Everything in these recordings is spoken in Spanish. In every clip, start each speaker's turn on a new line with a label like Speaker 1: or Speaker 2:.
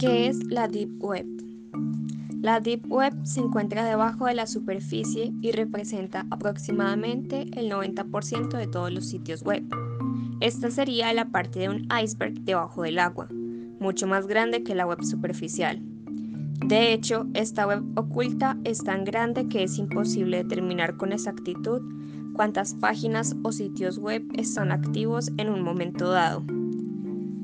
Speaker 1: ¿Qué es la Deep Web? La Deep Web se encuentra debajo de la superficie y representa aproximadamente el 90% de todos los sitios web. Esta sería la parte de un iceberg debajo del agua, mucho más grande que la web superficial. De hecho, esta web oculta es tan grande que es imposible determinar con exactitud cuántas páginas o sitios web están activos en un momento dado.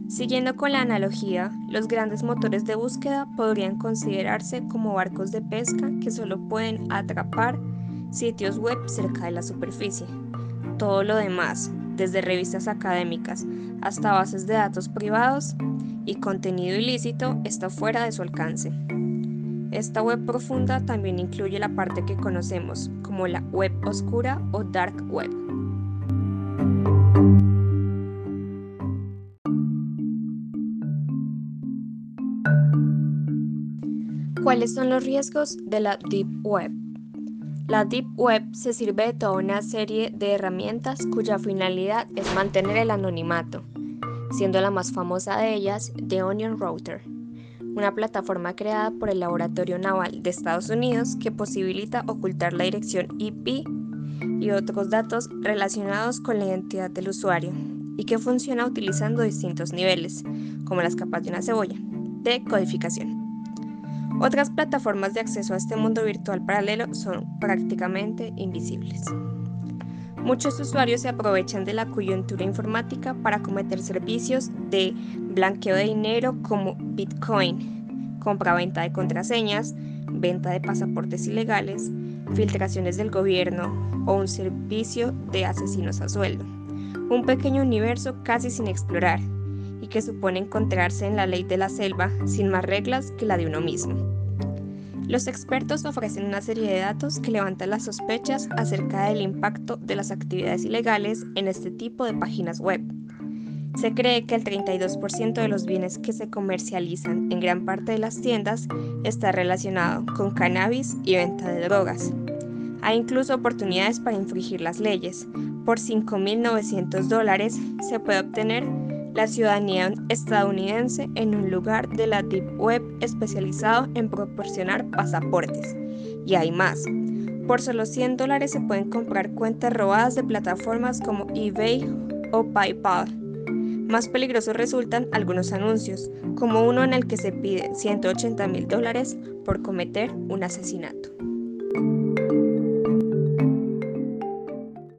Speaker 1: Siguiendo con la analogía, los grandes motores de búsqueda podrían considerarse como barcos de pesca que solo pueden atrapar sitios web cerca de la superficie. Todo lo demás, desde revistas académicas hasta bases de datos privados y contenido ilícito, está fuera de su alcance. Esta web profunda también incluye la parte que conocemos como la web oscura o dark web. ¿Cuáles son los riesgos de la Deep Web? La Deep Web se sirve de toda una serie de herramientas cuya finalidad es mantener el anonimato, siendo la más famosa de ellas The Onion Router, una plataforma creada por el Laboratorio Naval de Estados Unidos que posibilita ocultar la dirección IP y otros datos relacionados con la identidad del usuario y que funciona utilizando distintos niveles, como las capas de una cebolla, de codificación. Otras plataformas de acceso a este mundo virtual paralelo son prácticamente invisibles. Muchos usuarios se aprovechan de la coyuntura informática para cometer servicios de blanqueo de dinero como Bitcoin, compra-venta de contraseñas, venta de pasaportes ilegales, filtraciones del gobierno o un servicio de asesinos a sueldo. Un pequeño universo casi sin explorar y que supone encontrarse en la ley de la selva sin más reglas que la de uno mismo. Los expertos ofrecen una serie de datos que levantan las sospechas acerca del impacto de las actividades ilegales en este tipo de páginas web. Se cree que el 32% de los bienes que se comercializan en gran parte de las tiendas está relacionado con cannabis y venta de drogas. Hay incluso oportunidades para infringir las leyes. Por 5.900 dólares se puede obtener la ciudadanía estadounidense en un lugar de la Deep Web especializado en proporcionar pasaportes. Y hay más. Por solo 100 dólares se pueden comprar cuentas robadas de plataformas como eBay o PayPal. Más peligrosos resultan algunos anuncios, como uno en el que se pide 180 mil dólares por cometer un asesinato.